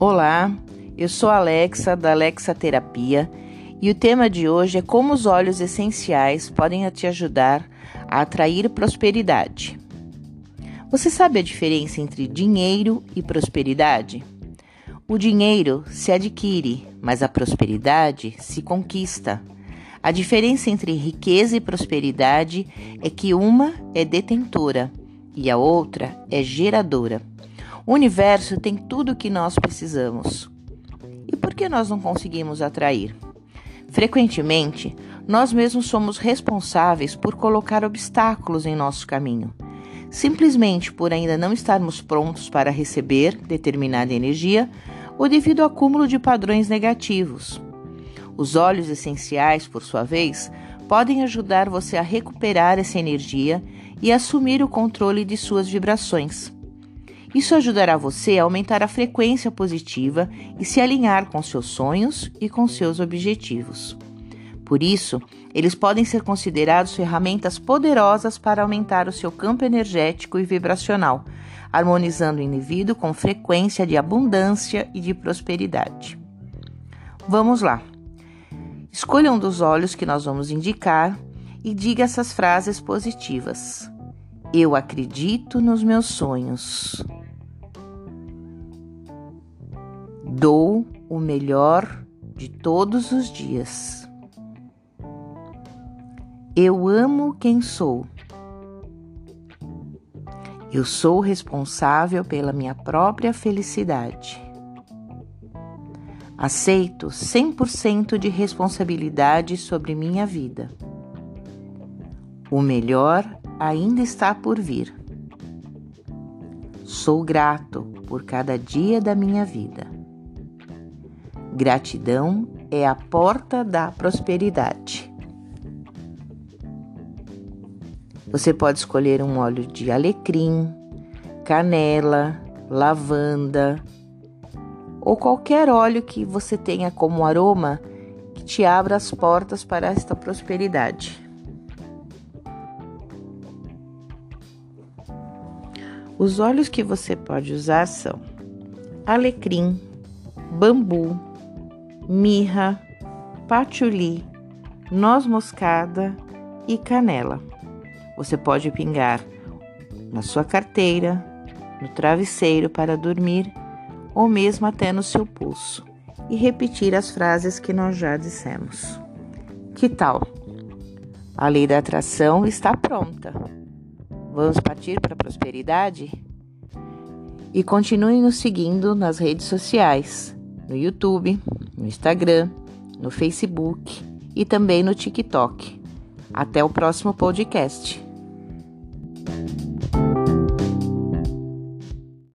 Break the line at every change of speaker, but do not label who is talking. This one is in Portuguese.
Olá, eu sou Alexa da Alexa Terapia e o tema de hoje é como os óleos essenciais podem te ajudar a atrair prosperidade. Você sabe a diferença entre dinheiro e prosperidade? O dinheiro se adquire, mas a prosperidade se conquista. A diferença entre riqueza e prosperidade é que uma é detentora e a outra é geradora. O universo tem tudo o que nós precisamos. E por que nós não conseguimos atrair? Frequentemente, nós mesmos somos responsáveis por colocar obstáculos em nosso caminho, simplesmente por ainda não estarmos prontos para receber determinada energia ou devido ao acúmulo de padrões negativos. Os óleos essenciais, por sua vez, podem ajudar você a recuperar essa energia e assumir o controle de suas vibrações. Isso ajudará você a aumentar a frequência positiva e se alinhar com seus sonhos e com seus objetivos. Por isso, eles podem ser considerados ferramentas poderosas para aumentar o seu campo energético e vibracional, harmonizando o indivíduo com frequência de abundância e de prosperidade. Vamos lá. Escolha um dos olhos que nós vamos indicar e diga essas frases positivas. Eu acredito nos meus sonhos. Dou o melhor de todos os dias. Eu amo quem sou. Eu sou responsável pela minha própria felicidade. Aceito 100% de responsabilidade sobre minha vida. O melhor ainda está por vir. Sou grato por cada dia da minha vida. Gratidão é a porta da prosperidade. Você pode escolher um óleo de alecrim, canela, lavanda ou qualquer óleo que você tenha como aroma que te abra as portas para esta prosperidade. Os óleos que você pode usar são alecrim, bambu, mirra, patchouli, noz moscada e canela. Você pode pingar na sua carteira, no travesseiro para dormir ou mesmo até no seu pulso e repetir as frases que nós já dissemos. Que tal? A lei da atração está pronta. Vamos partir para a prosperidade? E continue nos seguindo nas redes sociais, no YouTube, no Instagram, no Facebook e também no TikTok. Até o próximo podcast.